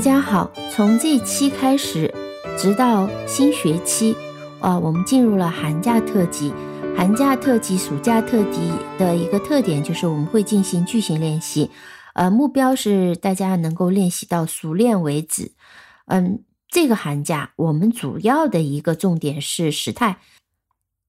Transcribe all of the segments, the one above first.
大家好，从这期开始，直到新学期，啊，我们进入了寒假特辑。寒假特辑、暑假特辑的一个特点就是我们会进行句型练习，呃，目标是大家能够练习到熟练为止。嗯，这个寒假我们主要的一个重点是时态，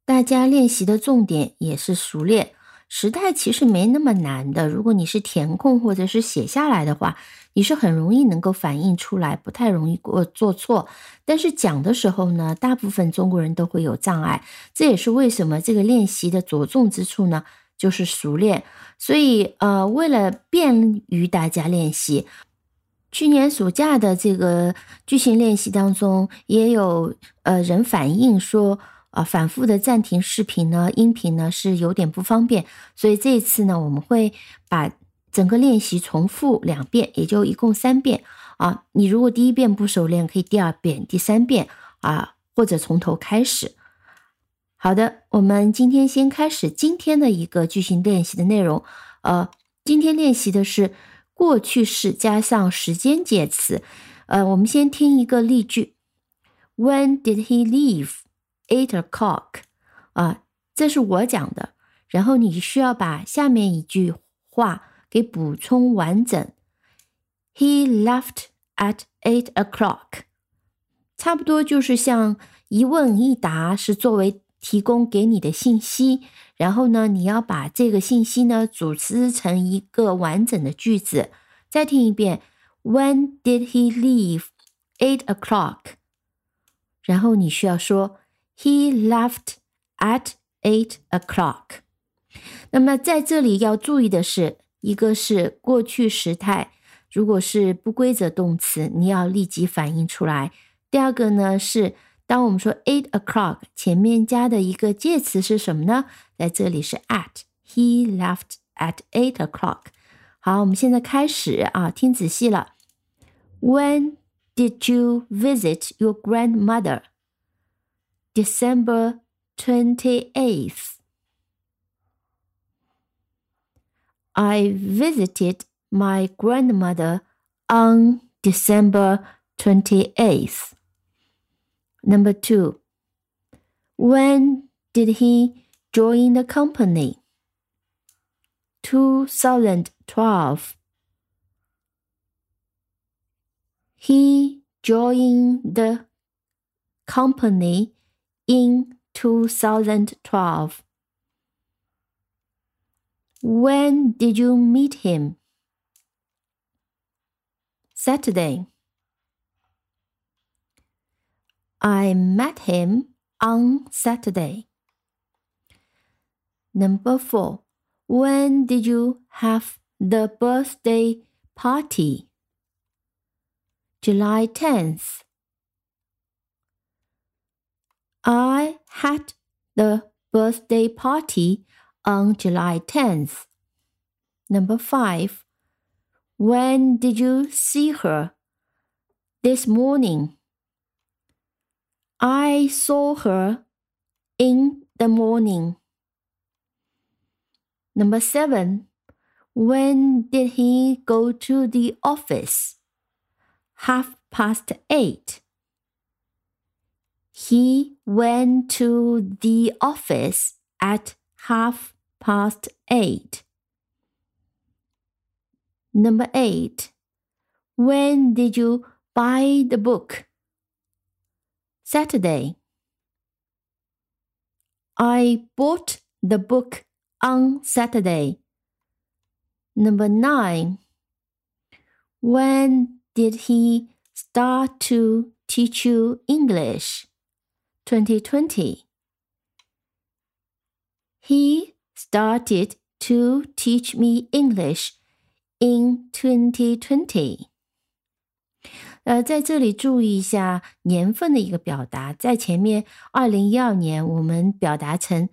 大家练习的重点也是熟练。时态其实没那么难的，如果你是填空或者是写下来的话，你是很容易能够反映出来，不太容易过做错。但是讲的时候呢，大部分中国人都会有障碍，这也是为什么这个练习的着重之处呢，就是熟练。所以呃，为了便于大家练习，去年暑假的这个句型练习当中，也有呃人反映说。啊，反复的暂停视频呢，音频呢是有点不方便，所以这一次呢，我们会把整个练习重复两遍，也就一共三遍啊。你如果第一遍不熟练，可以第二遍、第三遍啊，或者从头开始。好的，我们今天先开始今天的一个句型练习的内容。呃，今天练习的是过去式加上时间介词。呃，我们先听一个例句：When did he leave？Eight o'clock，啊，这是我讲的。然后你需要把下面一句话给补充完整。He left at eight o'clock，差不多就是像一问一答，是作为提供给你的信息。然后呢，你要把这个信息呢组织成一个完整的句子。再听一遍，When did he leave eight o'clock？然后你需要说。He left at eight o'clock。那么在这里要注意的是，一个是过去时态，如果是不规则动词，你要立即反应出来。第二个呢是，当我们说 eight o'clock 前面加的一个介词是什么呢？在这里是 at。He left at eight o'clock。好，我们现在开始啊，听仔细了。When did you visit your grandmother？December 28th. I visited my grandmother on December 28th. Number two, when did he join the company? 2012. He joined the company in 2012. When did you meet him? Saturday. I met him on Saturday. Number four. When did you have the birthday party? July 10th. I had the birthday party on July 10th. Number five. When did you see her? This morning. I saw her in the morning. Number seven. When did he go to the office? Half past eight. He went to the office at half past eight. Number eight. When did you buy the book? Saturday. I bought the book on Saturday. Number nine. When did he start to teach you English? 2020. He started to teach me English in 2020. 呃，在这里注意一下年份的一个表达，在前面二零一二年，我们表达成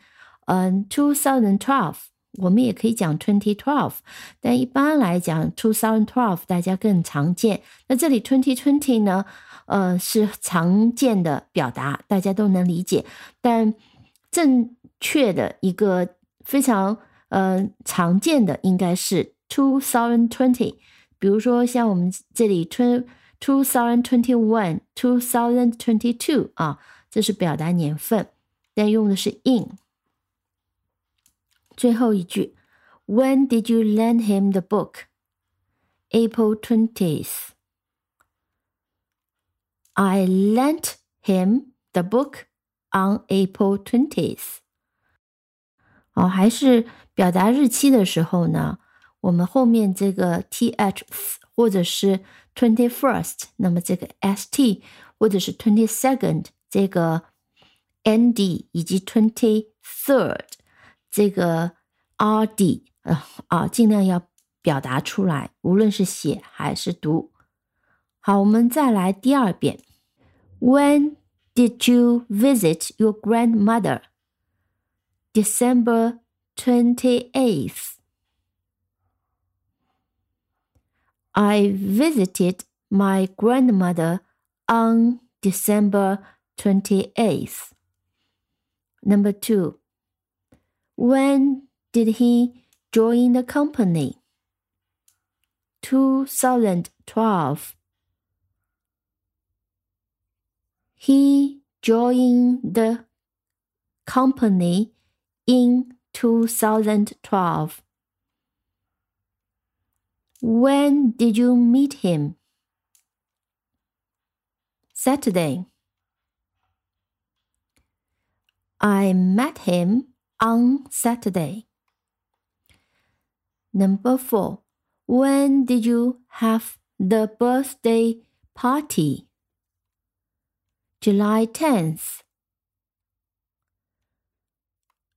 嗯 two thousand twelve，我们也可以讲 twenty twelve，但一般来讲 two thousand twelve 大家更常见。那这里 twenty twenty 呢？ 呃，是常见的表达，大家都能理解。但正确的一个非常呃常见的应该是 two thousand twenty。比如说像我们这里 twenty two thousand twenty one, two thousand twenty two 啊，这是表达年份，但用的是 in。最后一句，When did you lend him the book? April twentieth. I lent him the book on April twentieth. 哦，还是表达日期的时候呢，我们后面这个 th 或者是 twenty first，那么这个 st 或者是 twenty second 这个 nd 以及 twenty third 这个 rd 啊啊，尽量要表达出来，无论是写还是读。好，我们再来第二遍。When did you visit your grandmother? December 28th. I visited my grandmother on December 28th. Number two, when did he join the company? 2012. He joined the company in 2012. When did you meet him? Saturday. I met him on Saturday. Number four. When did you have the birthday party? July 10th.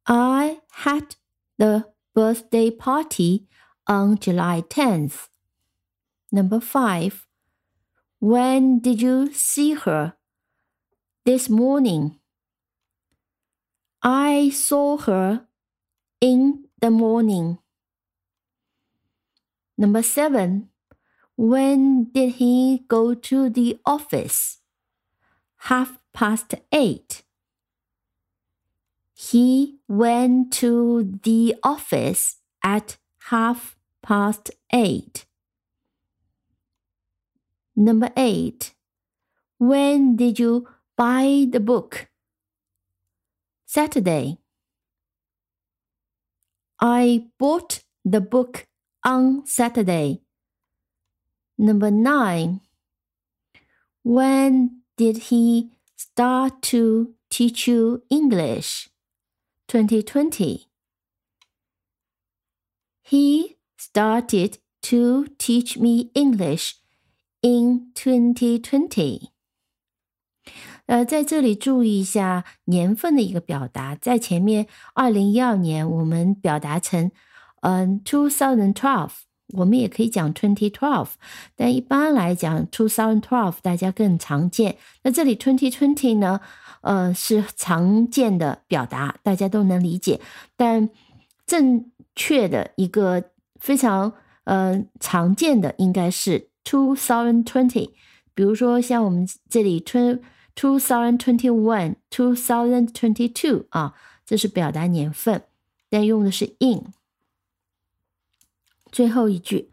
I had the birthday party on July 10th. Number 5. When did you see her? This morning. I saw her in the morning. Number 7. When did he go to the office? Half past 8. He went to the office at half past eight. Number eight. When did you buy the book? Saturday. I bought the book on Saturday. Number nine. When did he start to teach you English? 2020. He started to teach me English in 2020. 呃，在这里注意一下年份的一个表达，在前面二零一二年我们表达成嗯 two thousand twelve， 我们也可以讲 twenty twelve，但一般来讲 two thousand twelve 大家更常见。那这里 twenty twenty 呢？呃，是常见的表达，大家都能理解。但正确的一个非常呃常见的应该是 two thousand twenty。比如说像我们这里 two two thousand twenty one two thousand twenty two 啊，这是表达年份，但用的是 in。最后一句，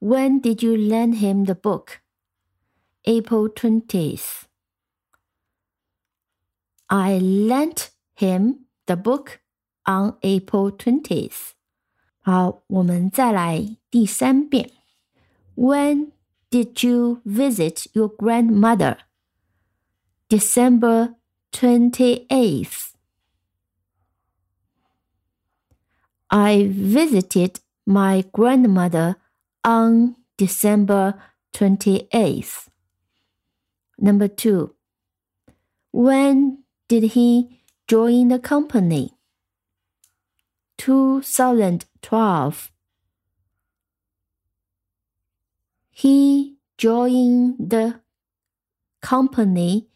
When did you lend him the book? April twentieth. I lent him the book on April twentieth. 好，我们再来第三遍。When did you visit your grandmother? December twenty eighth. I visited my grandmother on December twenty eighth. Number two. When did he join the company? 2012. He joined the company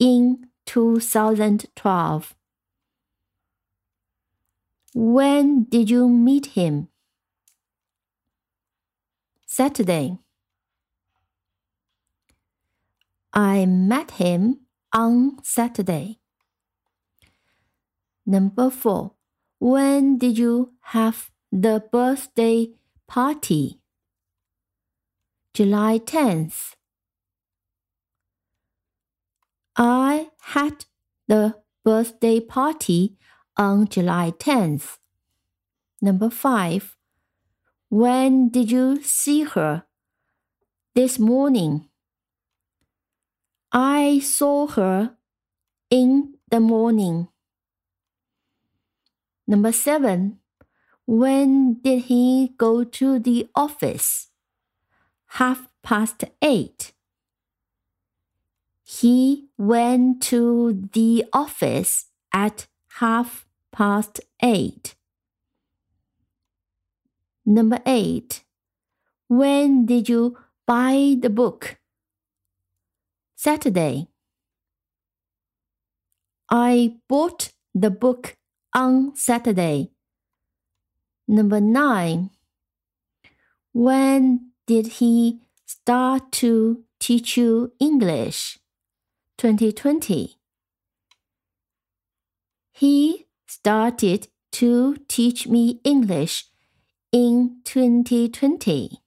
in 2012. When did you meet him? Saturday. I met him on Saturday. Number four, when did you have the birthday party? July 10th. I had the birthday party on July 10th. Number five. When did you see her? This morning. I saw her in the morning. Number seven. When did he go to the office? Half past eight. He went to the office at half past eight. Number eight. When did you buy the book? Saturday. I bought the book on Saturday. Number nine. When did he start to teach you English? 2020. He started to teach me English in twenty twenty，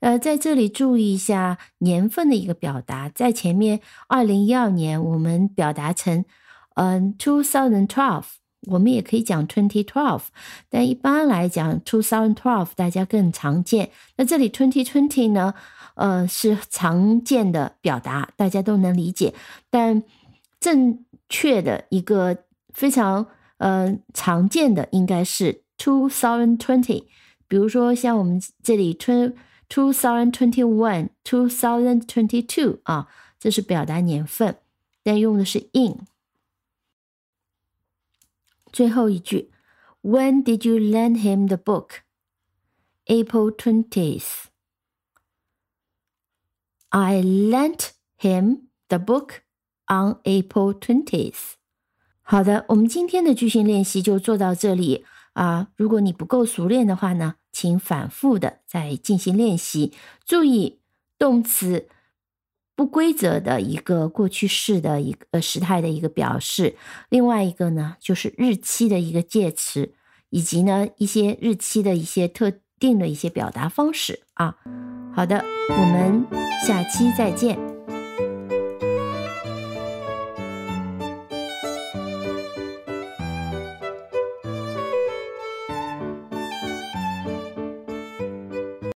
呃，在这里注意一下年份的一个表达，在前面二零一二年我们表达成嗯 two thousand twelve，我们也可以讲 twenty twelve，但一般来讲 two thousand twelve 大家更常见。那这里 twenty twenty 呢，呃是常见的表达，大家都能理解。但正确的一个非常呃常见的应该是 two thousand twenty，比如说像我们这里 two two thousand twenty one、two 啊，这是表达年份，但用的是 in。最后一句，When did you lend him the book? April twentieth. I lent him the book on April twentieth. 好的，我们今天的句型练习就做到这里。啊。如果你不够熟练的话呢？请反复的再进行练习，注意动词不规则的一个过去式的一个时态的一个表示。另外一个呢，就是日期的一个介词，以及呢一些日期的一些特定的一些表达方式啊。好的，我们下期再见。